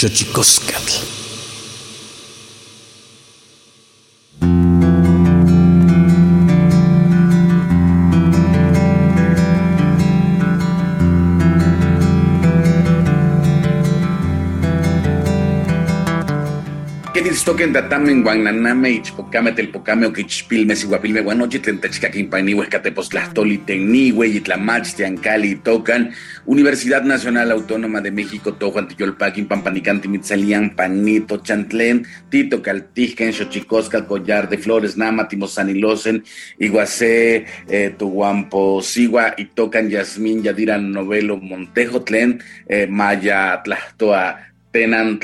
Xochicoscatl. Toquen datamen guananame ichpocame telpocame oquichpilme siguapilme guanochi tentechcaquimpani huescatepostlastoli tenihue itlamach tiancali tocan Universidad Nacional Autónoma de México Tojuan Tiyolpaquin Pampanicanti Mitzalian Panito Chantlen Tito Caltijken Xochicosca Collar de Flores Nama Timosanilosen Iguacé eh, Tuguampo Sigua y tocan Yasmín Yadiran Novelo Montejo Tlen eh, Maya Tlahtoa Tenan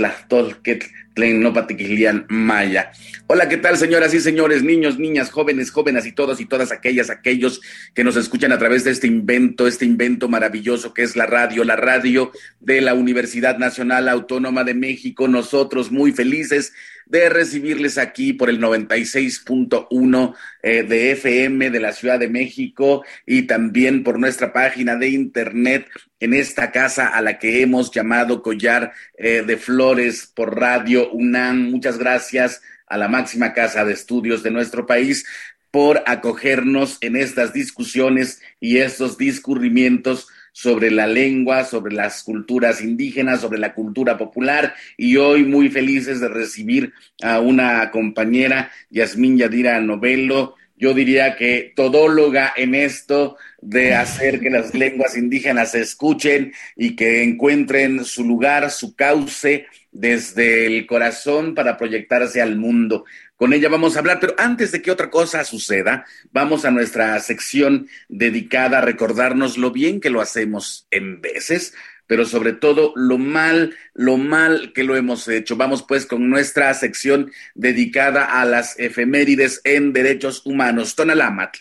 Tlahtolquetl Maya. Hola, ¿qué tal, señoras y señores, niños, niñas, jóvenes, jóvenes y todos y todas aquellas, aquellos que nos escuchan a través de este invento, este invento maravilloso que es la radio, la radio de la Universidad Nacional Autónoma de México. Nosotros muy felices de recibirles aquí por el 96.1 eh, de FM de la Ciudad de México y también por nuestra página de internet en esta casa a la que hemos llamado Collar eh, de Flores por Radio UNAM. Muchas gracias a la máxima casa de estudios de nuestro país por acogernos en estas discusiones y estos discurrimientos sobre la lengua, sobre las culturas indígenas, sobre la cultura popular. Y hoy muy felices de recibir a una compañera, Yasmín Yadira Novelo, yo diría que todóloga en esto de hacer que las lenguas indígenas se escuchen y que encuentren su lugar, su cauce desde el corazón para proyectarse al mundo. Con ella vamos a hablar, pero antes de que otra cosa suceda, vamos a nuestra sección dedicada a recordarnos lo bien que lo hacemos en veces, pero sobre todo lo mal, lo mal que lo hemos hecho. Vamos pues con nuestra sección dedicada a las efemérides en derechos humanos. Tonalámatl.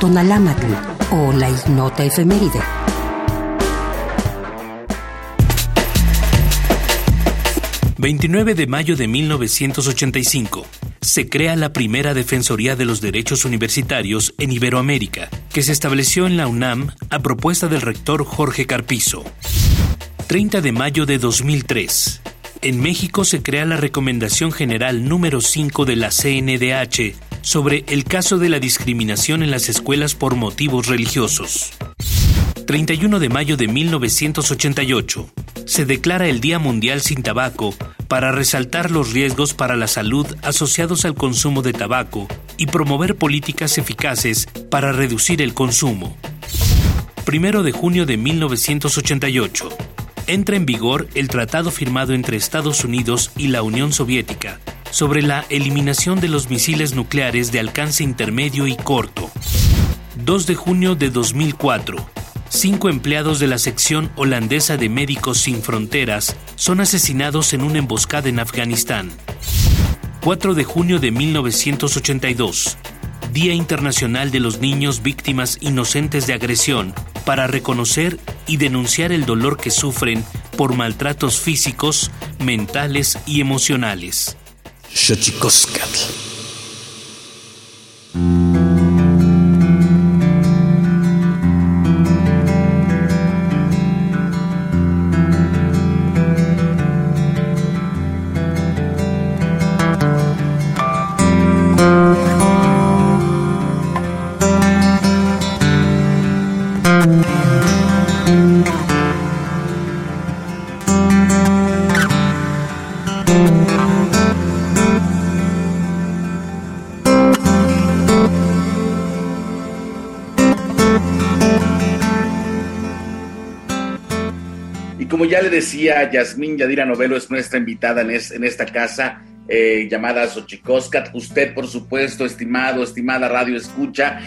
Tonalámatl o la ignota efeméride. 29 de mayo de 1985. Se crea la primera Defensoría de los Derechos Universitarios en Iberoamérica, que se estableció en la UNAM a propuesta del rector Jorge Carpizo. 30 de mayo de 2003. En México se crea la Recomendación General número 5 de la CNDH sobre el caso de la discriminación en las escuelas por motivos religiosos. 31 de mayo de 1988 se declara el Día Mundial sin Tabaco para resaltar los riesgos para la salud asociados al consumo de tabaco y promover políticas eficaces para reducir el consumo. Primero de junio de 1988. Entra en vigor el tratado firmado entre Estados Unidos y la Unión Soviética sobre la eliminación de los misiles nucleares de alcance intermedio y corto. 2 de junio de 2004 cinco empleados de la sección holandesa de Médicos Sin Fronteras son asesinados en una emboscada en Afganistán. 4 de junio de 1982, Día Internacional de los Niños Víctimas Inocentes de Agresión, para reconocer y denunciar el dolor que sufren por maltratos físicos, mentales y emocionales. Decía, Yasmín Yadira Novelo es nuestra invitada en, en esta casa eh, llamada Xochicoscat. Usted, por supuesto, estimado, estimada radio escucha,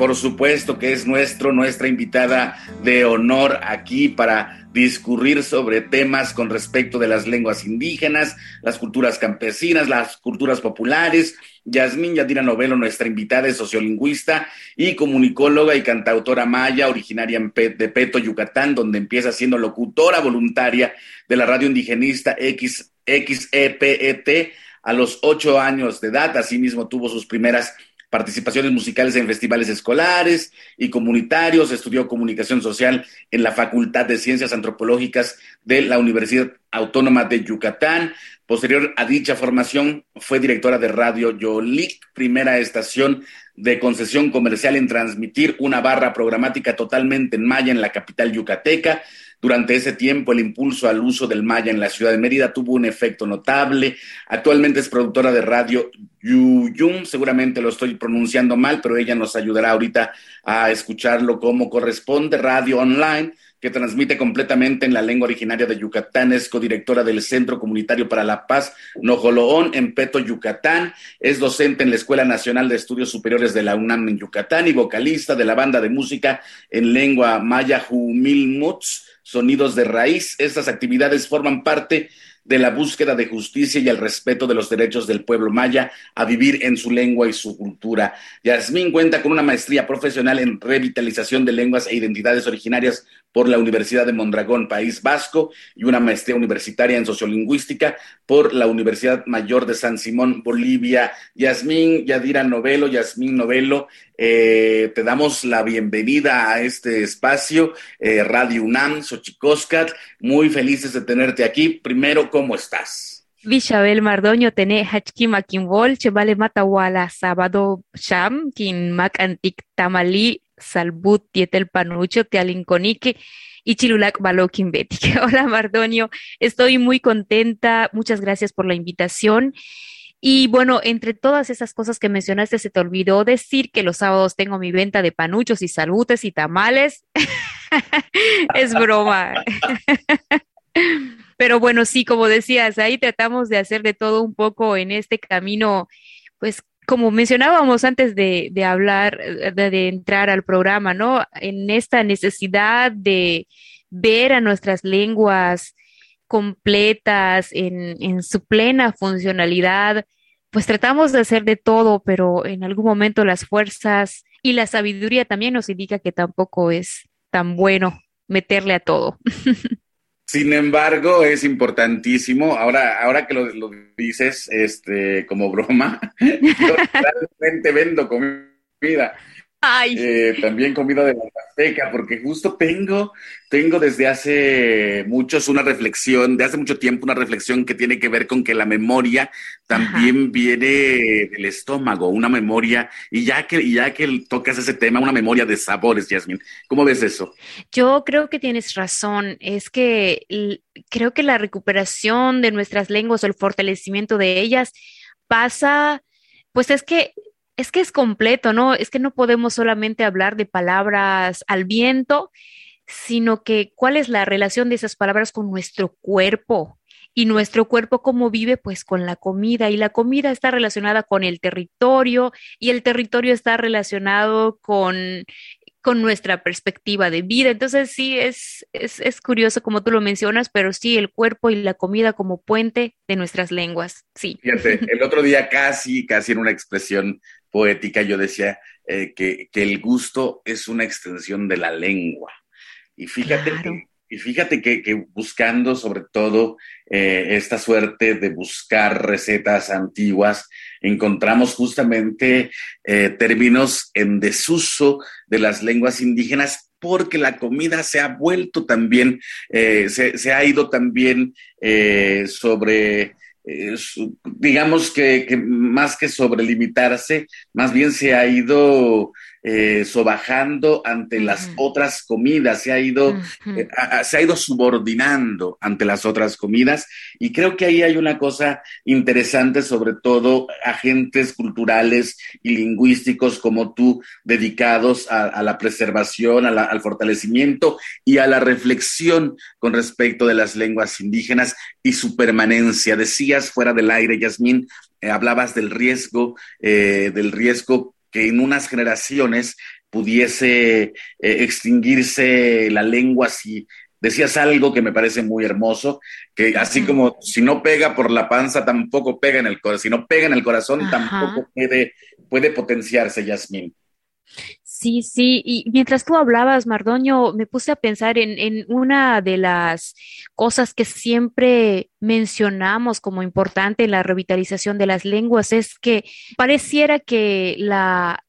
por supuesto que es nuestro, nuestra invitada de honor aquí para discurrir sobre temas con respecto de las lenguas indígenas, las culturas campesinas, las culturas populares. Yasmín Yadira Novelo, nuestra invitada, es sociolingüista y comunicóloga y cantautora maya, originaria de Peto, Yucatán, donde empieza siendo locutora voluntaria de la radio indigenista XEPET a los ocho años de edad. Asimismo, tuvo sus primeras participaciones musicales en festivales escolares y comunitarios, estudió comunicación social en la Facultad de Ciencias Antropológicas de la Universidad Autónoma de Yucatán. Posterior a dicha formación, fue directora de Radio Yolik, primera estación de concesión comercial en transmitir una barra programática totalmente en maya en la capital yucateca. Durante ese tiempo, el impulso al uso del maya en la ciudad de Mérida tuvo un efecto notable. Actualmente es productora de radio Yuyum, seguramente lo estoy pronunciando mal, pero ella nos ayudará ahorita a escucharlo como corresponde, radio online que transmite completamente en la lengua originaria de Yucatán, es codirectora del Centro Comunitario para la Paz Nojoloón en Peto, Yucatán, es docente en la Escuela Nacional de Estudios Superiores de la UNAM en Yucatán y vocalista de la banda de música en lengua maya Jumilmuts, Sonidos de Raíz. Estas actividades forman parte de la búsqueda de justicia y el respeto de los derechos del pueblo maya a vivir en su lengua y su cultura. Yasmín cuenta con una maestría profesional en revitalización de lenguas e identidades originarias por la Universidad de Mondragón, País Vasco, y una maestría universitaria en sociolingüística por la Universidad Mayor de San Simón, Bolivia. Yasmín Yadira Novelo, Yasmín Novelo, eh, te damos la bienvenida a este espacio, eh, Radio UNAM, Xochicoscat. Muy felices de tenerte aquí. Primero, ¿cómo estás? Vishabel Mardoño tene hachkima kimbol, chevale matawala sábado sham, kin antik tamali, salbut tietel panucho, tialinconique y chilulac balokin Hola Mardoño, estoy muy contenta. Muchas gracias por la invitación. Y bueno, entre todas esas cosas que mencionaste, se te olvidó decir que los sábados tengo mi venta de panuchos y salutes y tamales. es broma. Pero bueno, sí, como decías, ahí tratamos de hacer de todo un poco en este camino, pues como mencionábamos antes de, hablar, de, entrar al programa, ¿no? En esta necesidad de ver a nuestras lenguas completas, en, su plena funcionalidad, pues tratamos de hacer de todo, pero en algún momento las fuerzas y la sabiduría también nos indica que tampoco es tan bueno meterle a todo. Sin embargo, es importantísimo, ahora, ahora que lo, dices este, como broma, yo realmente vendo comida eh, también comida de la Azteca, porque justo tengo, tengo desde hace muchos una reflexión, de hace mucho tiempo una reflexión que tiene que ver con que la memoria también viene del estómago, una memoria, y ya que, ya que tocas ese tema, una memoria de sabores, Yasmin. ¿Cómo ves eso? Yo creo que tienes razón. Es que creo que la recuperación de nuestras lenguas o el fortalecimiento de ellas pasa, pues es que es que es completo, ¿no? Es que no podemos solamente hablar de palabras al viento, sino que cuál es la relación de esas palabras con nuestro cuerpo y nuestro cuerpo cómo vive pues con la comida y la comida está relacionada con el territorio y el territorio está relacionado con con nuestra perspectiva de vida. Entonces sí, es, es, es, curioso como tú lo mencionas, pero sí, el cuerpo y la comida como puente de nuestras lenguas, sí. Fíjate, el otro día casi, casi en una expresión poética, yo decía eh, que, el gusto es una extensión de la lengua. Y fíjate que, y fíjate que, buscando sobre todo eh, esta suerte de buscar recetas antiguas, encontramos justamente eh, términos en desuso de las lenguas indígenas porque la comida se ha vuelto también, se, se, ha ido también sobre digamos que, que, más que sobrelimitarse, más bien se ha ido eh, sobajando ante las otras comidas, se ha, ido, eh, se ha ido subordinando ante las otras comidas. Y creo que ahí hay una cosa interesante, sobre todo agentes culturales y lingüísticos como tú, dedicados a, la preservación, al fortalecimiento y a la reflexión con respecto de las lenguas indígenas y su permanencia. Decías fuera del aire, Yasmín, eh, hablabas del riesgo, del riesgo que en unas generaciones pudiese eh, extinguirse la lengua si decías algo que me parece muy hermoso, que así como si no pega por la panza, tampoco pega en el corazón, si no pega en el corazón, tampoco puede, puede potenciarse, Yasmín. Sí, sí, y mientras tú hablabas, Mardoño, me puse a pensar en, en, una de las cosas que siempre mencionamos como importante en la revitalización de las lenguas, es que pareciera que la,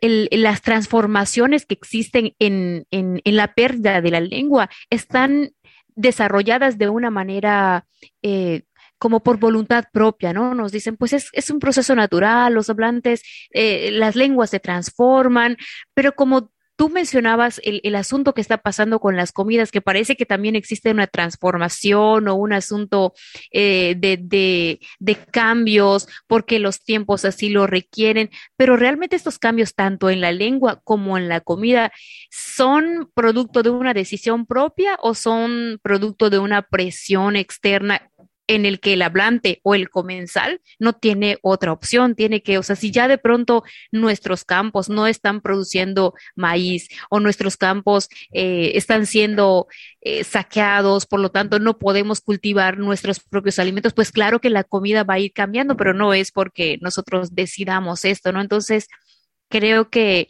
las transformaciones que existen en, en, en, la pérdida de la lengua están desarrolladas de una manera eh, como por voluntad propia, ¿no? Nos dicen, pues es, un proceso natural, los hablantes, eh, las lenguas se transforman, pero como tú mencionabas el, asunto que está pasando con las comidas, que parece que también existe una transformación o un asunto eh, de, cambios porque los tiempos así lo requieren, pero realmente estos cambios tanto en la lengua como en la comida son producto de una decisión propia o son producto de una presión externa en el que el hablante o el comensal no tiene otra opción, tiene que, o sea, si ya de pronto nuestros campos no están produciendo maíz o nuestros campos eh, están siendo eh, saqueados, por lo tanto no podemos cultivar nuestros propios alimentos, pues claro que la comida va a ir cambiando, pero no es porque nosotros decidamos esto, ¿no? Entonces, creo que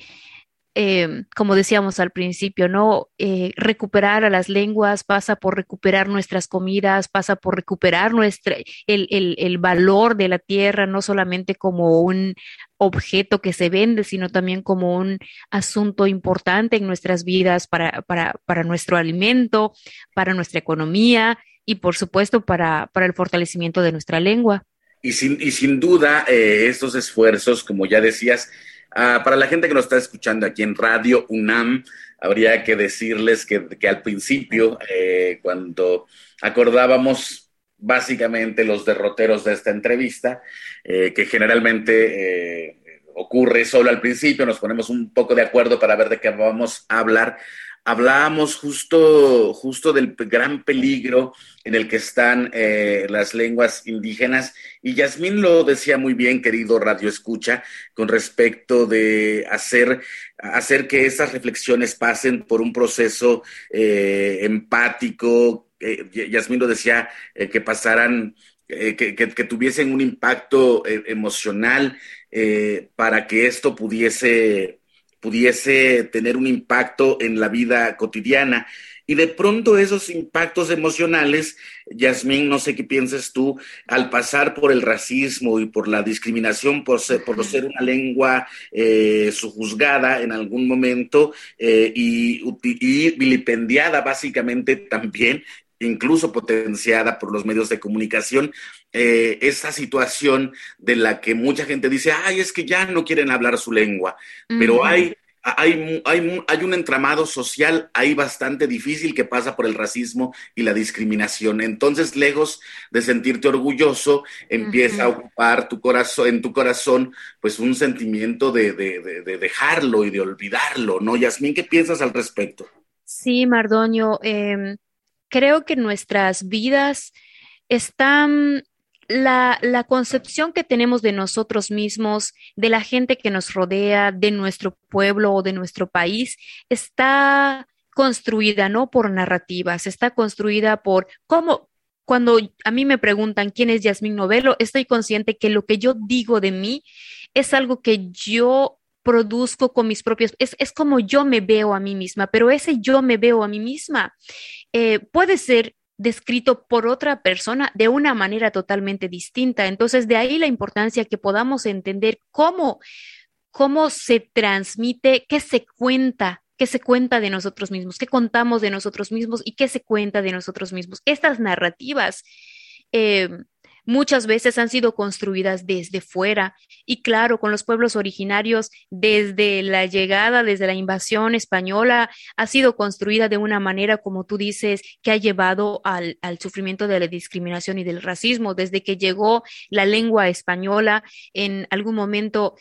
eh, como decíamos al principio, ¿no? Eh, recuperar a las lenguas pasa por recuperar nuestras comidas, pasa por recuperar nuestra, el, el, el, valor de la tierra, no solamente como un objeto que se vende, sino también como un asunto importante en nuestras vidas para, para, para nuestro alimento, para nuestra economía y, por supuesto, para, para el fortalecimiento de nuestra lengua. Y sin, y sin duda, eh, estos esfuerzos, como ya decías, Uh, para la gente que nos está escuchando aquí en Radio UNAM, habría que decirles que, que al principio, eh, cuando acordábamos básicamente los derroteros de esta entrevista, eh, que generalmente eh, ocurre solo al principio, nos ponemos un poco de acuerdo para ver de qué vamos a hablar hablábamos justo, justo del gran peligro en el que están eh, las lenguas indígenas y Yasmín lo decía muy bien, querido Radio Escucha, con respecto de hacer, hacer que esas reflexiones pasen por un proceso eh, empático. Eh, Yasmín lo decía, eh, que pasaran, eh, que, que, tuviesen un impacto eh, emocional para que esto pudiese pudiese tener un impacto en la vida cotidiana. Y de pronto esos impactos emocionales, Yasmín, no sé qué piensas tú, al pasar por el racismo y por la discriminación por ser, por ser una lengua eh, sujuzgada en algún momento eh, y, y vilipendiada básicamente también, incluso potenciada por los medios de comunicación, eh, esa situación de la que mucha gente dice, ay, es que ya no quieren hablar su lengua, uh -huh. pero hay, hay, hay, hay, un entramado social ahí bastante difícil que pasa por el racismo y la discriminación. Entonces, lejos de sentirte orgulloso, empieza uh -huh. a ocupar tu corazón, en tu corazón, pues un sentimiento de, de, de, de dejarlo y de olvidarlo, ¿no? Yasmín, ¿qué piensas al respecto? Sí, Mardoño, eh, creo que nuestras vidas están la, la, concepción que tenemos de nosotros mismos, de la gente que nos rodea, de nuestro pueblo o de nuestro país, está construida no por narrativas, está construida por cómo, cuando a mí me preguntan quién es Yasmín Novelo, estoy consciente que lo que yo digo de mí es algo que yo produzco con mis propios, es, es como yo me veo a mí misma, pero ese yo me veo a mí misma eh, puede ser descrito por otra persona de una manera totalmente distinta. Entonces, de ahí la importancia que podamos entender cómo, cómo se transmite, qué se cuenta, qué se cuenta de nosotros mismos, qué contamos de nosotros mismos y qué se cuenta de nosotros mismos. Estas narrativas eh, muchas veces han sido construidas desde fuera y claro, con los pueblos originarios, desde la llegada, desde la invasión española, ha sido construida de una manera, como tú dices, que ha llevado al, sufrimiento de la discriminación y del racismo. Desde que llegó la lengua española, en algún momento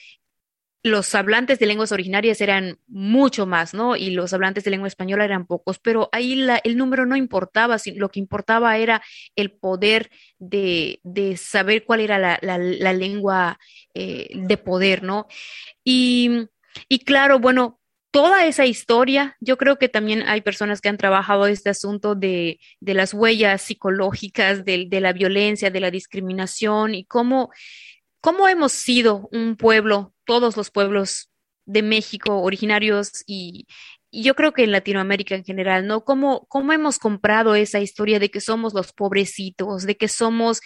los hablantes de lenguas originarias eran mucho más, ¿no? Y los hablantes de lengua española eran pocos, pero ahí la, el número no importaba, lo que importaba era el poder de, saber cuál era la, lengua eh, de poder, ¿no? Y, claro, bueno, toda esa historia, yo creo que también hay personas que han trabajado este asunto de, las huellas psicológicas, de, la violencia, de la discriminación y cómo, cómo hemos sido un pueblo todos los pueblos de México, originarios y, yo creo que en Latinoamérica en general, ¿no? ¿Cómo, ¿Cómo hemos comprado esa historia de que somos los pobrecitos, de que somos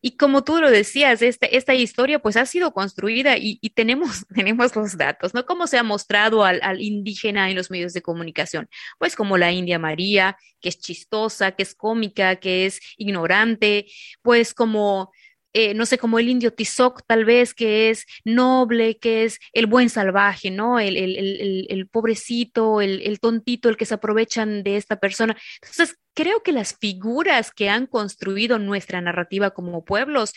y como tú lo decías, esta, esta historia pues ha sido construida y, tenemos, tenemos los datos, ¿no? ¿Cómo se ha mostrado al, al, indígena en los medios de comunicación? Pues como la India María, que es chistosa, que es cómica, que es ignorante, pues como eh, no sé, como el indio Tizoc, tal vez, que es noble, que es el buen salvaje, ¿no? El, el, el, el pobrecito, el, tontito, el que se aprovechan de esta persona. Entonces, creo que las figuras que han construido nuestra narrativa como pueblos,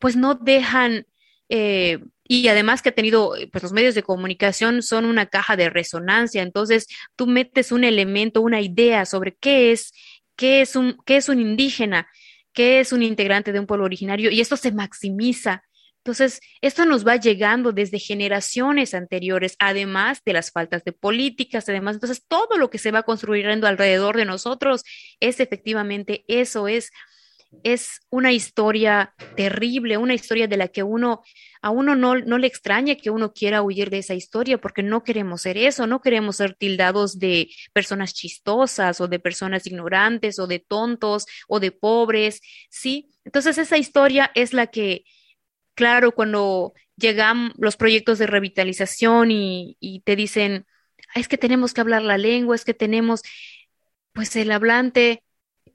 pues no dejan, eh, y además que ha tenido, pues los medios de comunicación son una caja de resonancia, entonces tú metes un elemento, una idea sobre qué es, qué es un, qué es un indígena qué es un integrante de un pueblo originario y esto se maximiza. Entonces, esto nos va llegando desde generaciones anteriores, además de las faltas de políticas, además, entonces todo lo que se va construyendo alrededor de nosotros es efectivamente eso, es es una historia terrible, una historia de la que uno, a uno no, no, le extraña que uno quiera huir de esa historia porque no queremos ser eso, no queremos ser tildados de personas chistosas o de personas ignorantes o de tontos o de pobres, ¿sí? Entonces esa historia es la que, claro, cuando llegan los proyectos de revitalización y, y te dicen, es que tenemos que hablar la lengua, es que tenemos, pues el hablante,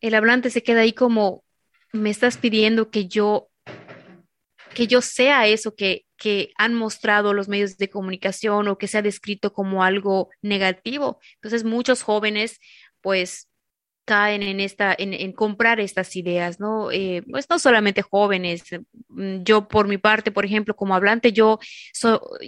el hablante se queda ahí como me estás pidiendo que yo, que yo sea eso que, que han mostrado los medios de comunicación o que se ha descrito como algo negativo. Entonces, muchos jóvenes, pues, caen en esta, en, comprar estas ideas, ¿no? Eh, pues no solamente jóvenes. Mm, yo, por mi parte, por ejemplo, como hablante, yo,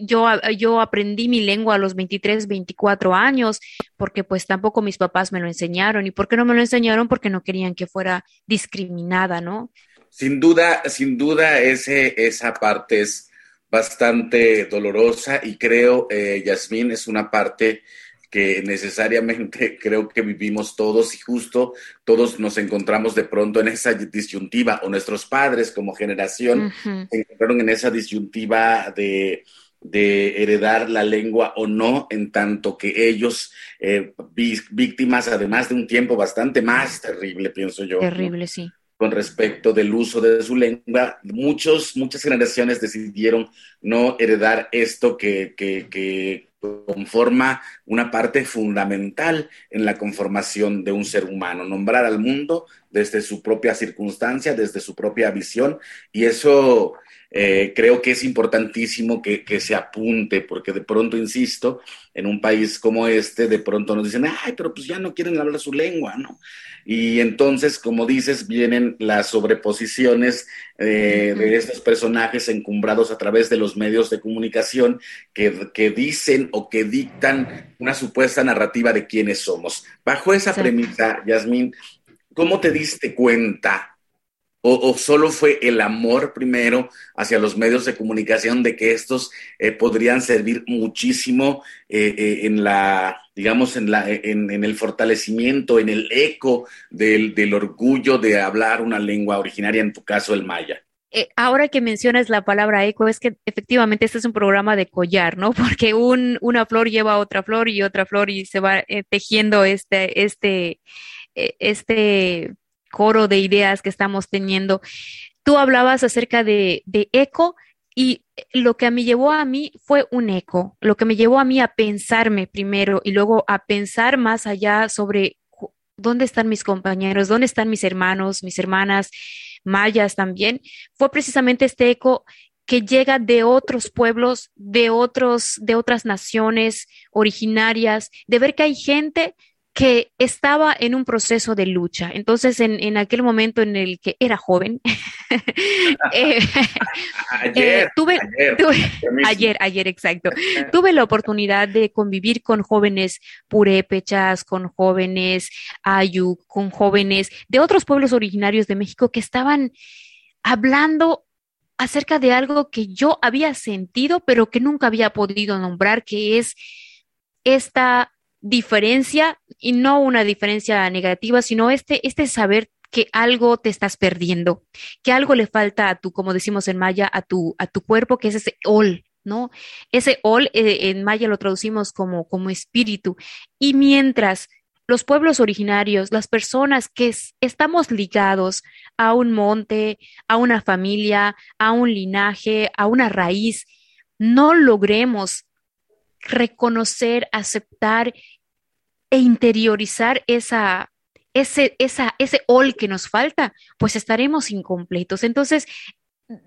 yo, yo aprendí mi lengua a los 23, 24 años, porque pues tampoco mis papás me lo enseñaron. ¿Y por qué no me lo enseñaron? Porque no querían que fuera discriminada, ¿no? Sin duda, sin duda, ese, esa parte es bastante dolorosa y creo, eh, Yasmín, es una parte que necesariamente creo que vivimos todos y justo todos nos encontramos de pronto en esa disyuntiva o nuestros padres como generación se encontraron en esa disyuntiva de, de heredar la lengua o no, en tanto que ellos, eh, víctimas además de un tiempo bastante más terrible, pienso yo. Terrible, sí. Con respecto del uso de su lengua, muchos, muchas generaciones decidieron no heredar esto que, que, que conforma una parte fundamental en la conformación de un ser humano, nombrar al mundo desde su propia circunstancia, desde su propia visión, y eso eh, creo que es importantísimo que, que, se apunte, porque de pronto, insisto, en un país como este, de pronto nos dicen, ay, pero pues ya no quieren hablar su lengua, ¿no? Y entonces, como dices, vienen las sobreposiciones eh, de estos personajes encumbrados a través de los medios de comunicación que, que, dicen o que dictan una supuesta narrativa de quiénes somos. Bajo esa premisa, Yasmín, ¿cómo te diste cuenta o, solo fue el amor primero hacia los medios de comunicación de que estos eh, podrían servir muchísimo eh, eh, en la, digamos, en, la, en, el fortalecimiento, en el eco del, del, orgullo de hablar una lengua originaria, en tu caso el maya? ahora que mencionas la palabra eco, es que efectivamente este es un programa de collar, ¿no? Porque un, una flor lleva otra flor y otra flor y se va tejiendo este, este, este coro de ideas que estamos teniendo. Tú hablabas acerca de, eco y lo que me llevó a mí fue un eco, lo que me llevó a mí a pensarme primero y luego a pensar más allá sobre dónde están mis compañeros, dónde están mis hermanos, mis hermanas mayas también, fue precisamente este eco que llega de otros pueblos, de otros, de otras naciones originarias, de ver que hay gente que estaba en un proceso de lucha. Entonces, en, aquel momento en el que era joven, eh, ayer, eh, tuve, ayer, ayer, exacto, tuve la oportunidad de convivir con jóvenes purépechas, con jóvenes ayu, con jóvenes de otros pueblos originarios de México que estaban hablando acerca de algo que yo había sentido, pero que nunca había podido nombrar, que es esta diferencia y no una diferencia negativa, sino este, este saber que algo te estás perdiendo, que algo le falta a tu, como decimos en maya, a tu, a tu cuerpo, que es ese ol, ¿no? Ese ol eh, en maya lo traducimos como, como espíritu. Y mientras los pueblos originarios, las personas que estamos ligados a un monte, a una familia, a un linaje, a una raíz, no logremos reconocer, aceptar e interiorizar esa, ese, esa, ese ol que nos falta, pues estaremos incompletos. Entonces,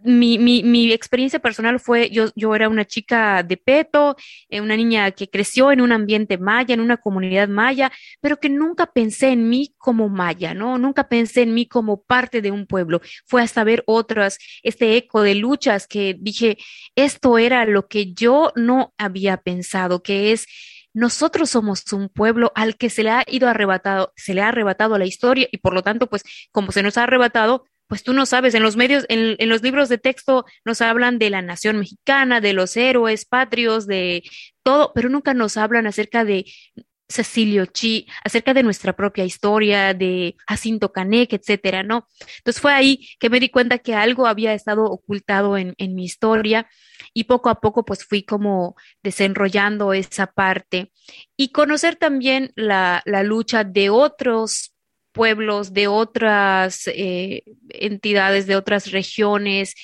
mi, mi, experiencia personal fue, yo, yo era una chica de peto, eh, una niña que creció en un ambiente maya, en una comunidad maya, pero que nunca pensé en mí como maya, ¿no? Nunca pensé en mí como parte de un pueblo. Fue hasta ver otras, este eco de luchas que dije, esto era lo que yo no había pensado, que es nosotros somos un pueblo al que se le ha ido arrebatado, se le ha arrebatado la historia y por lo tanto, pues como se nos ha arrebatado, pues tú no sabes, en los medios, en, en, los libros de texto nos hablan de la nación mexicana, de los héroes patrios, de todo, pero nunca nos hablan acerca de Cecilio Chi, acerca de nuestra propia historia, de Jacinto Canek, etcétera, ¿no? Entonces fue ahí que me di cuenta que algo había estado ocultado en, en mi historia y poco a poco pues fui como desenrollando esa parte y conocer también la, la lucha de otros pueblos, de otras eh, entidades, de otras regiones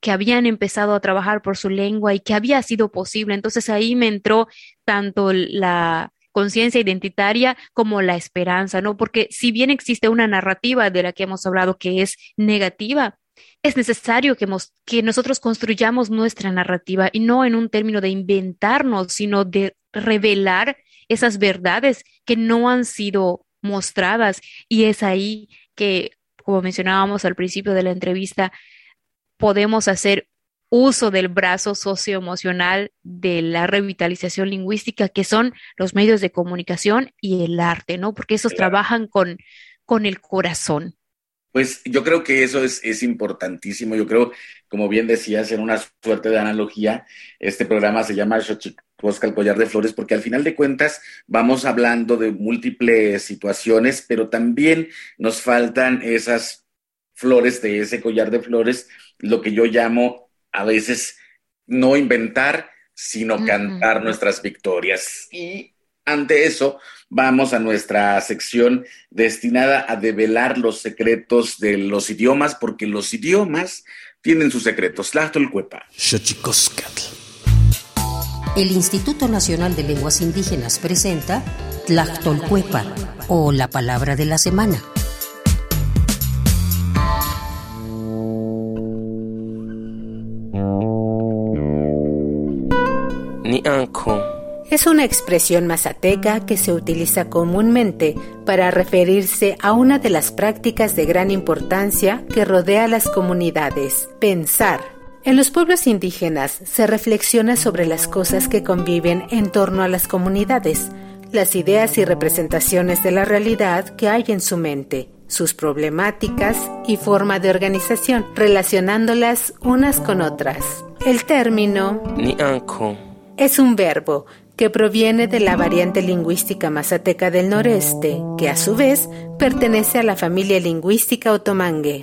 que habían empezado a trabajar por su lengua y que había sido posible. Entonces ahí me entró tanto la conciencia identitaria como la esperanza, ¿no? Porque si bien existe una narrativa de la que hemos hablado que es negativa, es necesario que, que nosotros construyamos nuestra narrativa y no en un término de inventarnos, sino de revelar esas verdades que no han sido mostradas y es ahí que, como mencionábamos al principio de la entrevista, podemos hacer uso del brazo socioemocional de la revitalización lingüística, que son los medios de comunicación y el arte, ¿no? Porque esos trabajan con, con el corazón. Pues yo creo que eso es, es, importantísimo. Yo creo, como bien decías, en una suerte de analogía, este programa se llama Xochicosca, el collar de flores, porque al final de cuentas vamos hablando de múltiples situaciones, pero también nos faltan esas flores de ese collar de flores, lo que yo llamo a veces no inventar, sino cantar nuestras victorias. Y ante eso, vamos a nuestra sección destinada a develar los secretos de los idiomas, porque los idiomas tienen sus secretos. Tlachtolcuepa. El Instituto Nacional de Lenguas Indígenas presenta Tlachtolcuepa, o la palabra de la semana. Es una expresión mazateca que se utiliza comúnmente para referirse a una de las prácticas de gran importancia que rodea a las comunidades, pensar. En los pueblos indígenas se reflexiona sobre las cosas que conviven en torno a las comunidades, las ideas y representaciones de la realidad que hay en su mente, sus problemáticas y forma de organización, relacionándolas unas con otras. El término es un verbo que proviene de la variante lingüística mazateca del noreste, que a su vez pertenece a la familia lingüística otomangue.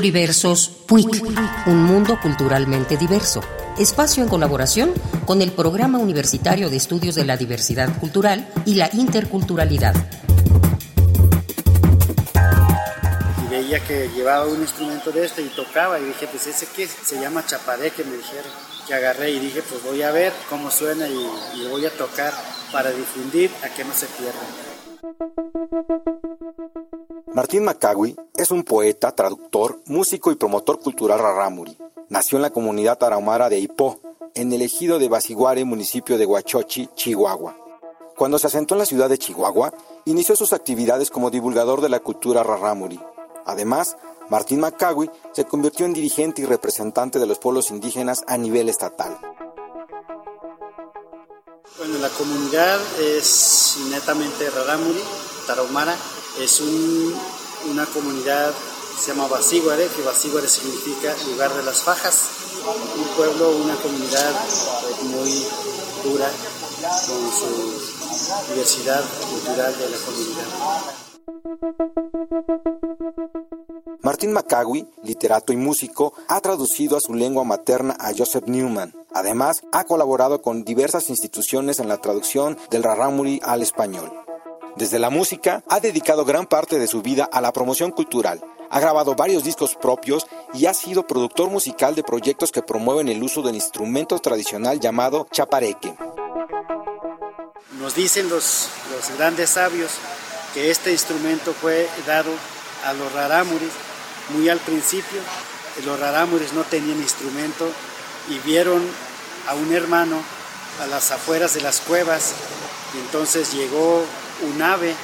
Pluriversos PUIC, un mundo culturalmente diverso. Espacio en colaboración con el Programa Universitario de Estudios de la Diversidad Cultural y la Interculturalidad. Y veía que llevaba un instrumento de este y tocaba y dije, pues ese qué se llama chapareque, me dijeron. Que agarré y dije, pues voy a ver cómo suena y, y voy a tocar para difundir a que no se pierda. Martín Macagui es un poeta, traductor, músico y promotor cultural rarámuri. Nació en la comunidad tarahumara de Ipó, en el ejido de Basiguare, municipio de Huachochi, Chihuahua. Cuando se asentó en la ciudad de Chihuahua, inició sus actividades como divulgador de la cultura rarámuri. Además, Martín Macagui se convirtió en dirigente y representante de los pueblos indígenas a nivel estatal. Bueno, la comunidad es netamente rarámuri, tarahumara, es una comunidad se llama Basíguare, que Basíguare significa lugar de las fajas, un pueblo, una comunidad pues, muy dura con su diversidad cultural de la comunidad. Martín Macagui, literato y músico, ha traducido a su lengua materna a Joseph Newman. Además, ha colaborado con diversas instituciones en la traducción del rarámuri al español. Desde la música, ha dedicado gran parte de su vida a la promoción cultural. Ha grabado varios discos propios y ha sido productor musical de proyectos que promueven el uso del instrumento tradicional llamado chapareque. Nos dicen los, los grandes sabios que este instrumento fue dado a los rarámuris muy al principio. Los rarámuris no tenían instrumento y vieron a un hermano a las afueras de las cuevas y entonces llegó un ave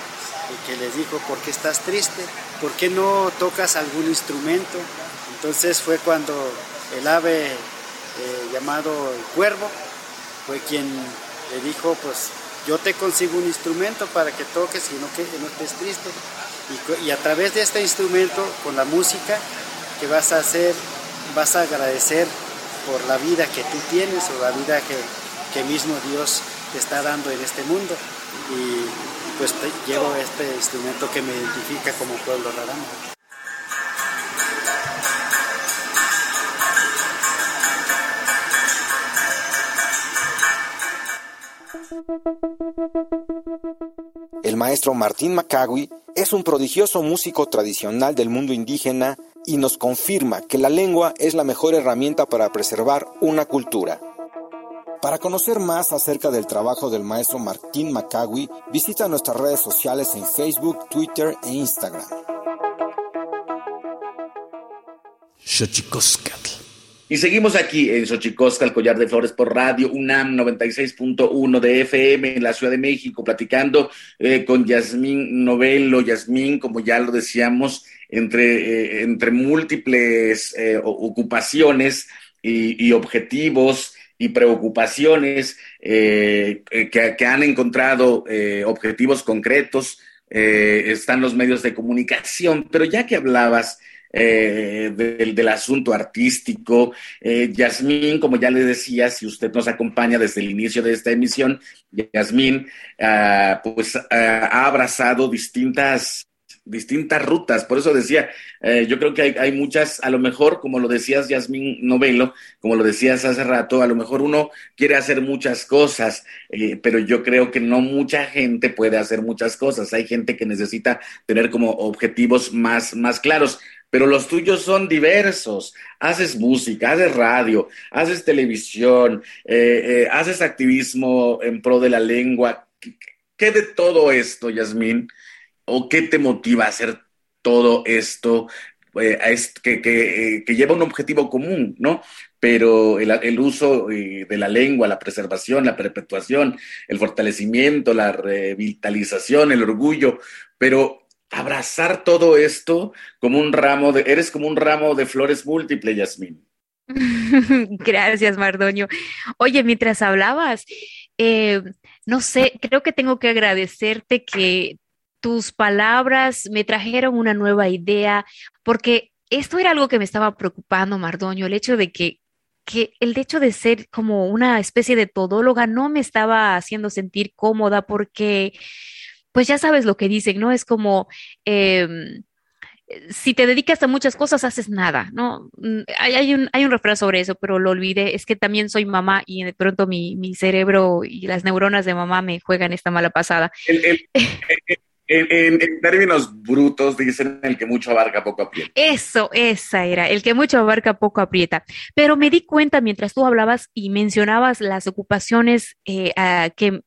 que les dijo, ¿por qué estás triste? ¿Por qué no tocas algún instrumento? Entonces fue cuando el ave eh, llamado el cuervo fue quien le dijo, pues yo te consigo un instrumento para que toques y no, que, no estés triste. Y, a través de este instrumento, con la música que vas a hacer, vas a agradecer por la vida que tú tienes o la vida que, que mismo Dios te está dando en este mundo. Pues llevo este instrumento que me identifica como pueblo raramo. El maestro Martín Macagui es un prodigioso músico tradicional del mundo indígena y nos confirma que la lengua es la mejor herramienta para preservar una cultura. Para conocer más acerca del trabajo del maestro Martín Macagui, visita nuestras redes sociales en Facebook, Twitter e Instagram. Y seguimos aquí en Xochicosca, el collar de flores por radio, UNAM 96.1 de FM en la Ciudad de México, platicando eh, con Yasmín Novelo. Yasmín, como ya lo decíamos, entre, eh, entre múltiples eh, ocupaciones y, y, objetivos y preocupaciones que, que, han encontrado objetivos concretos, están los medios de comunicación. Pero ya que hablabas eh, del, del, asunto artístico. Eh, Yasmín, como ya le decía, si usted nos acompaña desde el inicio de esta emisión, Yasmín, uh, pues uh, ha abrazado distintas distintas rutas. Por eso decía, eh, yo creo que hay, hay, muchas, a lo mejor, como lo decías Yasmín Novelo, como lo decías hace rato, a lo mejor uno quiere hacer muchas cosas, eh, pero yo creo que no mucha gente puede hacer muchas cosas. Hay gente que necesita tener como objetivos más, más claros pero los tuyos son diversos. Haces música, haces radio, haces televisión, eh, haces activismo en pro de la lengua. ¿Qué, ¿Qué, de todo esto, Yasmín? ¿O qué te motiva a hacer todo esto? Eh, que, que, lleva un objetivo común, ¿no? Pero el, uso de la lengua, la preservación, la perpetuación, el fortalecimiento, la revitalización, el orgullo, pero abrazar todo esto como un ramo de, eres como un ramo de flores múltiple, Yasmín. Gracias, Mardoño. Oye, mientras hablabas, eh, no sé, creo que tengo que agradecerte que tus palabras me trajeron una nueva idea, porque esto era algo que me estaba preocupando, Mardoño, el hecho de que, que el hecho de ser como una especie de todóloga no me estaba haciendo sentir cómoda porque pues ya sabes lo que dicen, ¿no? Es como, eh, si te dedicas a muchas cosas, haces nada, ¿no? Mm, hay, un, hay un refrán sobre eso, pero lo olvidé. Es que también soy mamá y de pronto mi, cerebro y las neuronas de mamá me juegan esta mala pasada. en, términos brutos, dicen el que mucho abarca, poco aprieta. Eso, esa era, el que mucho abarca, poco aprieta. Pero me di cuenta mientras tú hablabas y mencionabas las ocupaciones eh, que,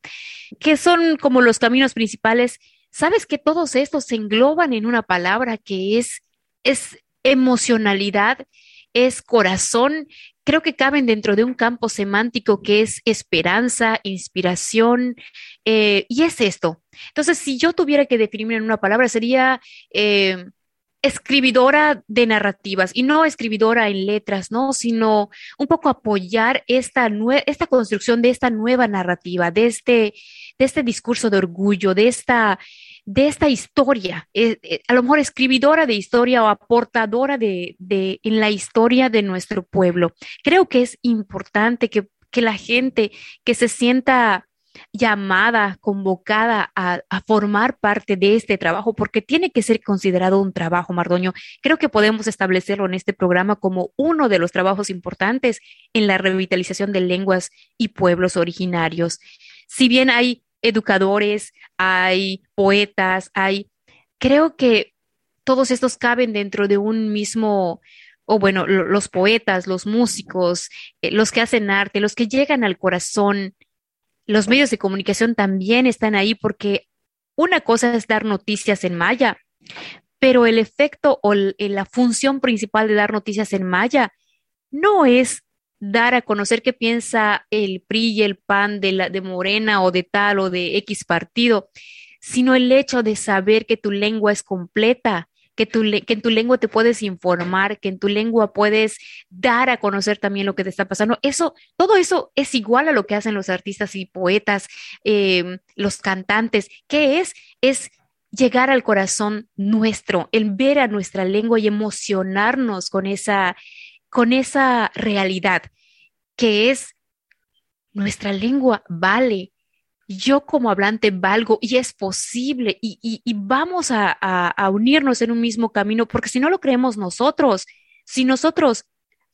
que son como los caminos principales sabes que todos estos se engloban en una palabra que es, es emocionalidad, es corazón, creo que caben dentro de un campo semántico que es esperanza, inspiración, eh, y es esto. Entonces, si yo tuviera que definirme en una palabra, sería eh, escribidora de narrativas, y no escribidora en letras, ¿no? Sino un poco apoyar esta, esta construcción de esta nueva narrativa, de este de este discurso de orgullo, de esta, de esta historia, eh, eh, a lo mejor escribidora de historia o aportadora de, de, en la historia de nuestro pueblo. Creo que es importante que, que la gente que se sienta llamada, convocada a, a, formar parte de este trabajo, porque tiene que ser considerado un trabajo, Mardoño. Creo que podemos establecerlo en este programa como uno de los trabajos importantes en la revitalización de lenguas y pueblos originarios. Si bien hay educadores, hay poetas, hay... Creo que todos estos caben dentro de un mismo, o bueno, los poetas, los músicos, eh, los que hacen arte, los que llegan al corazón, los medios de comunicación también están ahí porque una cosa es dar noticias en maya, pero el efecto o la función principal de dar noticias en maya no es dar a conocer qué piensa el PRI y el PAN de, la, de Morena o de tal o de X partido, sino el hecho de saber que tu lengua es completa, que, tu, que en tu lengua te puedes informar, que en tu lengua puedes dar a conocer también lo que te está pasando. Eso, todo eso es igual a lo que hacen los artistas y poetas, eh, los cantantes. ¿Qué es? Es llegar al corazón nuestro, el ver a nuestra lengua y emocionarnos con esa, con esa realidad que es nuestra lengua vale, yo como hablante valgo y es posible y, vamos a, a, unirnos en un mismo camino, porque si no lo creemos nosotros, si nosotros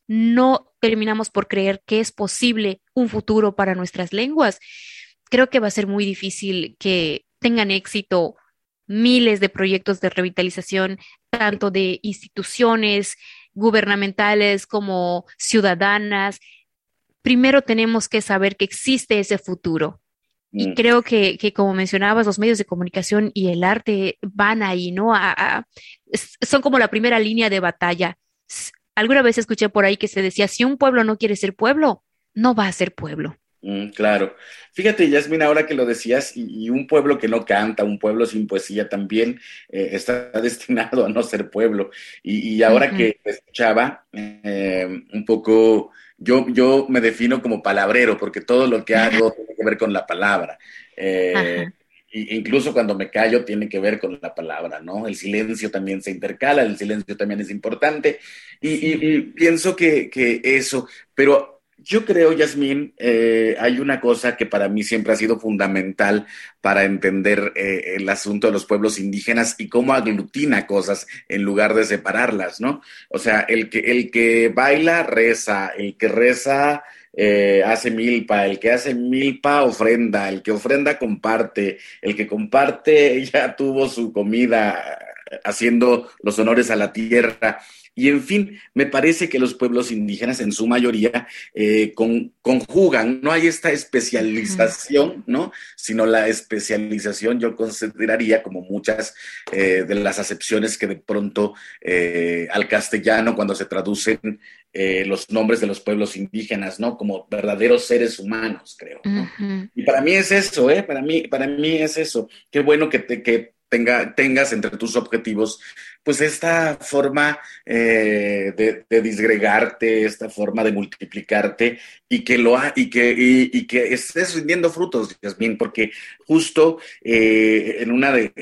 no terminamos por creer que es posible un futuro para nuestras lenguas, creo que va a ser muy difícil que tengan éxito miles de proyectos de revitalización, tanto de instituciones, gubernamentales como ciudadanas, primero tenemos que saber que existe ese futuro. Y mm. creo que, como mencionabas, los medios de comunicación y el arte van ahí, ¿no? son como la primera línea de batalla. Alguna vez escuché por ahí que se decía, si un pueblo no quiere ser pueblo, no va a ser pueblo. Mm, claro. Fíjate, Yasmin, ahora que lo decías, y, un pueblo que no canta, un pueblo sin poesía también eh, está destinado a no ser pueblo. Y, ahora que escuchaba, eh, un poco, yo, yo me defino como palabrero, porque todo lo que hago tiene que ver con la palabra. Eh, incluso cuando me callo tiene que ver con la palabra, ¿no? El silencio también se intercala, el silencio también es importante. Y, pienso que, que eso, pero yo creo, Yasmín, eh, hay una cosa que para mí siempre ha sido fundamental para entender eh, el asunto de los pueblos indígenas y cómo aglutina cosas en lugar de separarlas, ¿no? O sea, el que, el que baila reza, el que reza eh, hace milpa, el que hace milpa ofrenda, el que ofrenda comparte, el que comparte ya tuvo su comida haciendo los honores a la tierra. Y en fin, me parece que los pueblos indígenas en su mayoría eh, conjugan, no hay esta especialización, ¿no? Sino la especialización yo consideraría como muchas eh, de las acepciones que de pronto eh, al castellano cuando se traducen los nombres de los pueblos indígenas, ¿no? Como verdaderos seres humanos, creo. Y para mí es eso, ¿eh? Para mí, para mí es eso. Qué bueno que, te, que tenga, tengas entre tus objetivos pues esta forma eh, de, disgregarte, esta forma de multiplicarte y que lo y que, y, que estés rindiendo frutos, Yasmin, porque justo eh, en una de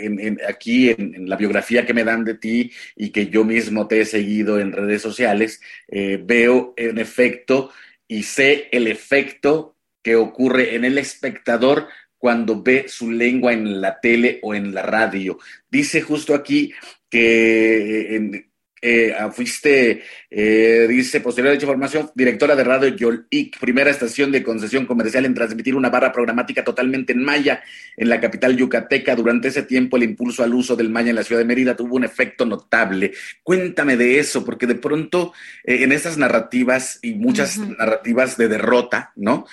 aquí en, la biografía que me dan de ti y que yo mismo te he seguido en redes sociales, eh, veo en efecto y sé el efecto que ocurre en el espectador cuando ve su lengua en la tele o en la radio. Dice justo aquí que en, eh, ah, fuiste, eh, dice, posterior a dicha formación, directora de Radio Yolic, primera estación de concesión comercial en transmitir una barra programática totalmente en maya en la capital yucateca. Durante ese tiempo, el impulso al uso del maya en la ciudad de Mérida tuvo un efecto notable. Cuéntame de eso, porque de pronto eh, en estas narrativas y muchas narrativas de derrota, ¿no?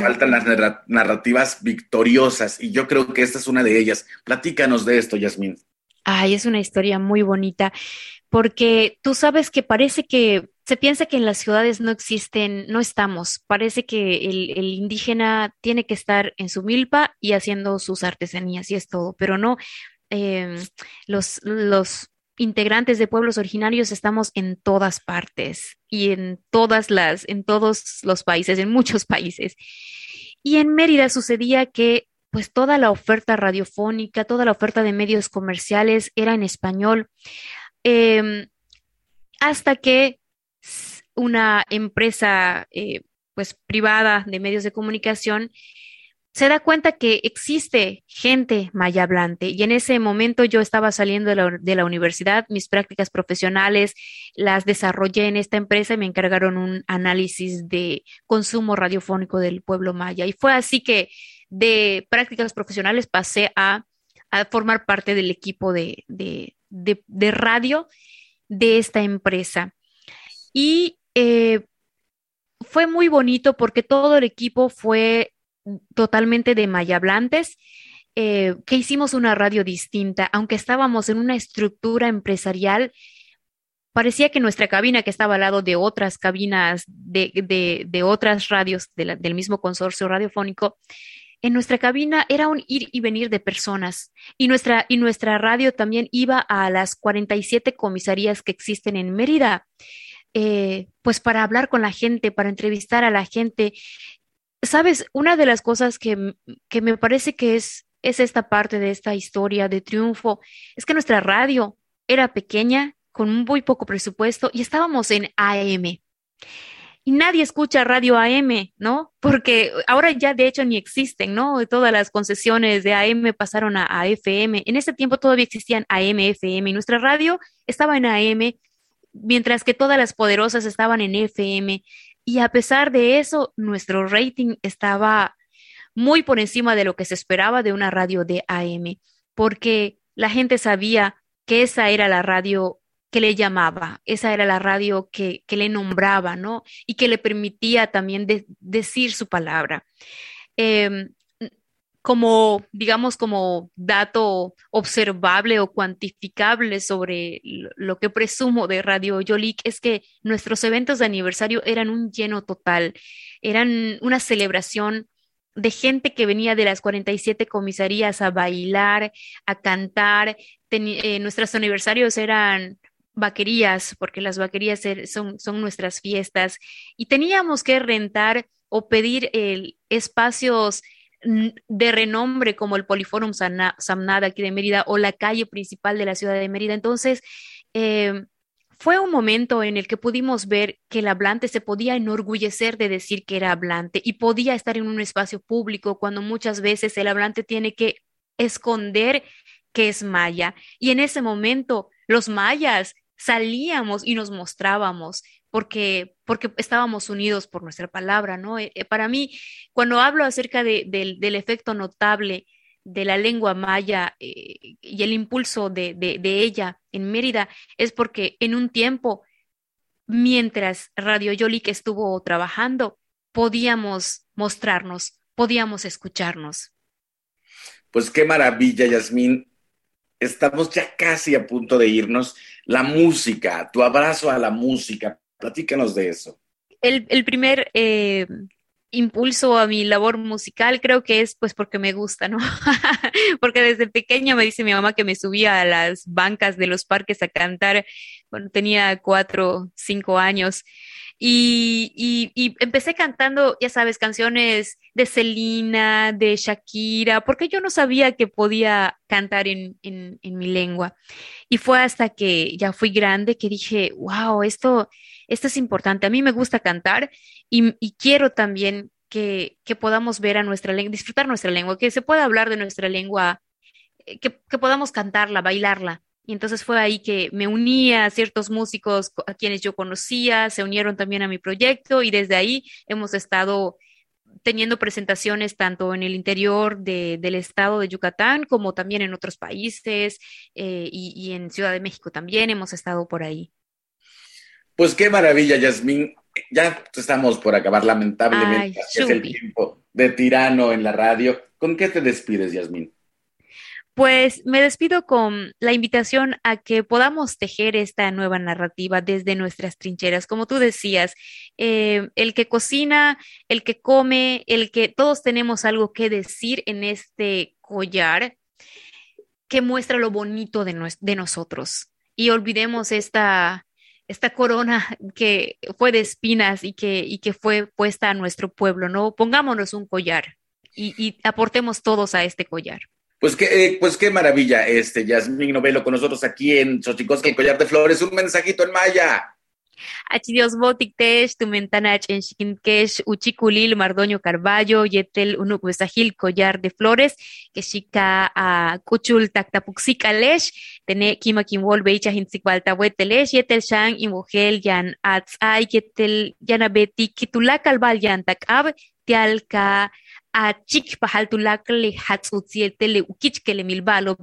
faltan las narrativas victoriosas y yo creo que esta es una de ellas. Platícanos de esto, Yasmín. Ay, es una historia muy bonita porque tú sabes que parece que se piensa que en las ciudades no existen, no estamos, parece que el, indígena tiene que estar en su milpa y haciendo sus artesanías y es todo, pero no, em, los, los integrantes de pueblos originarios estamos en todas partes y en todas las, en todos los países, en muchos países. Y en Mérida sucedía que pues toda la oferta radiofónica, toda la oferta de medios comerciales era en español. Em, hasta que una empresa eh, pues privada de medios de comunicación se da cuenta que existe gente maya hablante y en ese momento yo estaba saliendo de la, de la, universidad, mis prácticas profesionales las desarrollé en esta empresa y me encargaron un análisis de consumo radiofónico del pueblo maya y fue así que de prácticas profesionales pasé a, a formar parte del equipo de, de, de, radio de esta empresa. Y eh, fue muy bonito porque todo el equipo fue totalmente de mayablantes, eh, que hicimos una radio distinta, aunque estábamos en una estructura empresarial. Parecía que nuestra cabina, que estaba al lado de otras cabinas de, de, otras radios del mismo consorcio radiofónico, en nuestra cabina era un ir y venir de personas y nuestra, y nuestra radio también iba a las 47 comisarías que existen en Mérida, eh, pues para hablar con la gente, para entrevistar a la gente. Sabes, una de las cosas que, que me parece que es, es esta parte de esta historia de triunfo, es que nuestra radio era pequeña, con muy poco presupuesto y estábamos en AM y nadie escucha radio AM, ¿no? Porque ahora ya de hecho ni existen, ¿no? Todas las concesiones de AM pasaron a, FM. En ese tiempo todavía existían AM, FM y nuestra radio estaba en AM, mientras que todas las poderosas estaban en FM. Y a pesar de eso, nuestro rating estaba muy por encima de lo que se esperaba de una radio de AM, porque la gente sabía que esa era la radio que le llamaba, esa era la radio que, le nombraba, ¿no? Y que le permitía también decir su palabra. Em, como, digamos, como dato observable o cuantificable sobre lo que presumo de Radio Yolik es que nuestros eventos de aniversario eran un lleno total, eran una celebración de gente que venía de las 47 comisarías a bailar, a cantar. Eh, nuestros aniversarios eran vaquerías, porque las vaquerías son, son nuestras fiestas, y teníamos que rentar o pedir el, espacios de renombre como el Poliforum Samnada aquí de Mérida o la calle principal de la ciudad de Mérida. Entonces, eh, fue un momento en el que pudimos ver que el hablante se podía enorgullecer de decir que era hablante y podía estar en un espacio público cuando muchas veces el hablante tiene que esconder que es maya. Y en ese momento los mayas salíamos y nos mostrábamos porque, porque estábamos unidos por nuestra palabra, ¿no? Eh, eh, para mí, cuando hablo acerca del efecto notable de la lengua maya eh, y el impulso de, de, ella en Mérida, es porque en un tiempo, mientras Radio Yolik estuvo trabajando, podíamos mostrarnos, podíamos escucharnos. Pues qué maravilla, Yasmín. Estamos ya casi a punto de irnos la música, tu abrazo a la música. Platícanos de eso. El, primer eh, impulso a mi labor musical creo que es pues porque me gusta, ¿no? porque desde pequeña me dice mi mamá que me subía a las bancas de los parques a cantar cuando tenía cuatro, cinco años. Y, empecé cantando, ya sabes, canciones de Selena, de Shakira, porque yo no sabía que podía cantar en, mi lengua. Y fue hasta que ya fui grande que dije, wow, esto, esto es importante. A mí me gusta cantar y, quiero también que, podamos ver a nuestra lengua, disfrutar nuestra lengua, que se pueda hablar de nuestra lengua, eh, que podamos cantarla, bailarla Y entonces fue ahí que me uní a ciertos músicos a quienes yo conocía, se unieron también a mi proyecto y desde ahí hemos estado teniendo presentaciones tanto en el interior del estado de Yucatán como también en otros países eh, y, en Ciudad de México también hemos estado por ahí. Pues qué maravilla, Yasmín. Ya estamos por acabar, lamentablemente. es el tiempo de tirano en la radio. ¿Con qué te despides, Yasmín? Pues me despido con la invitación a que podamos tejer esta nueva narrativa desde nuestras trincheras. Como tú decías, eh, el que cocina, el que come, el que todos tenemos algo que decir en este collar que muestra lo bonito de, nosotros. Y olvidemos esta, esta corona que fue de espinas y que, y que fue puesta a nuestro pueblo, ¿no? Pongámonos un collar y, y aportemos todos a este collar. Pues qué, eh, pues qué maravilla, este Yasmín Novelo con nosotros aquí en Xochicosca, el Collar de Flores. Un mensajito en maya. Achidios botic tesh, tu mentanach en Chiquinquesh, Uchiculil, Mardoño Carballo, Yetel, Unucuesajil, Collar de Flores, que chica a Cuchul Tactapuxicalesh, Tene Kima Kimwol, Beicha Hintzikbaltahuetelesh, Yetel Shang, Imogel, Yan Atzay, Yetel Yanabeti, Kitulac Albal Yantakab, Tialca, a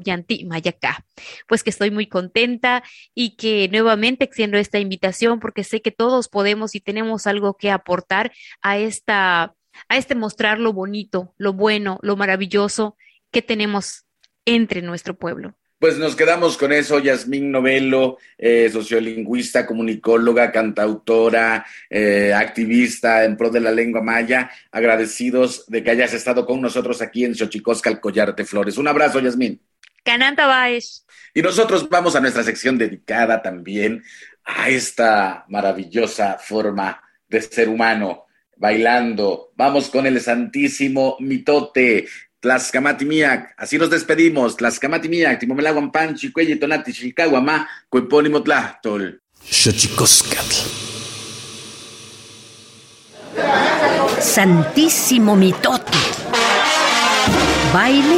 yanti mayacá. Pues que estoy muy contenta y que nuevamente extiendo esta invitación porque sé que todos podemos y tenemos algo que aportar a esta a este mostrar lo bonito, lo bueno, lo maravilloso que tenemos entre nuestro pueblo. Pues nos quedamos con eso, Yasmín Novelo, eh, sociolingüista, comunicóloga, cantautora, eh, activista en pro de la lengua maya, agradecidos de que hayas estado con nosotros aquí en Xochicosca, el Collar de Flores. Un abrazo, Yasmín. Cananta Baez. Y nosotros vamos a nuestra sección dedicada también a esta maravillosa forma de ser humano, bailando. Vamos con el Santísimo Mitote, Tlaxcamatimiac, así nos despedimos. Tlaxcamatimiac, Timomelaguan Panchi, Cuelli, Tonati, Chicaguamá, Cuepónimo Tlachtol. Santísimo Mitote. Baile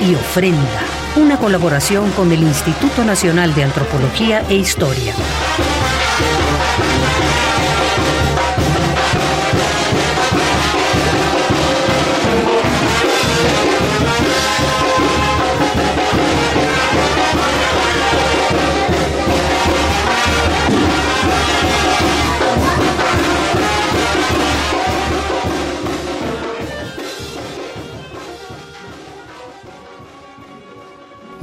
y ofrenda. Una colaboración con el Instituto Nacional de Antropología e Historia.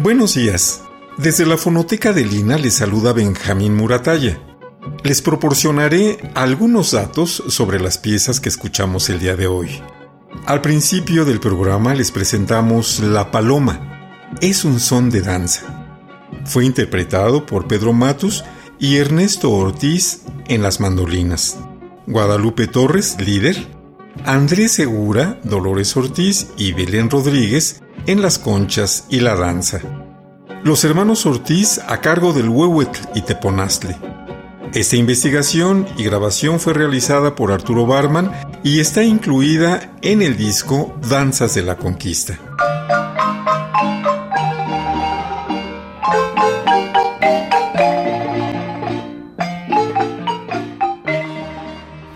Buenos días. Desde la fonoteca de Lina les saluda Benjamín Murataya. Les proporcionaré algunos datos sobre las piezas que escuchamos el día de hoy. Al principio del programa les presentamos La Paloma. Es un son de danza. Fue interpretado por Pedro Matus y Ernesto Ortiz en las mandolinas. Guadalupe Torres, líder. Andrés Segura, Dolores Ortiz y Belén Rodríguez en las conchas y la danza. Los hermanos Ortiz a cargo del Huehuetl y Teponaztle. Esta investigación y grabación fue realizada por Arturo Barman y está incluida en el disco Danzas de la Conquista.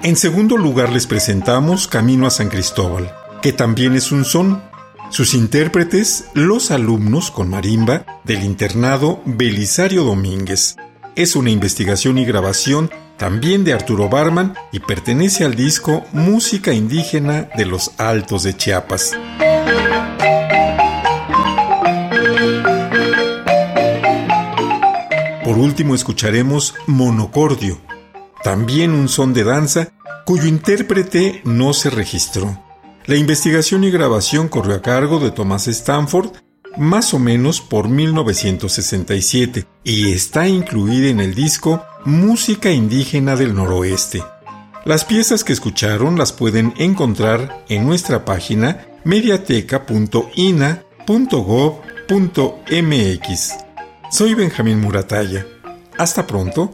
En segundo lugar les presentamos Camino a San Cristóbal, que también es un son sus intérpretes, los alumnos con marimba del internado Belisario Domínguez. Es una investigación y grabación también de Arturo Barman y pertenece al disco Música Indígena de los Altos de Chiapas. Por último escucharemos Monocordio, también un son de danza cuyo intérprete no se registró. La investigación y grabación corrió a cargo de Thomas Stanford más o menos por 1967 y está incluida en el disco Música Indígena del Noroeste. Las piezas que escucharon las pueden encontrar en nuestra página mediateca.ina.gov.mx. Soy Benjamín Murataya. Hasta pronto.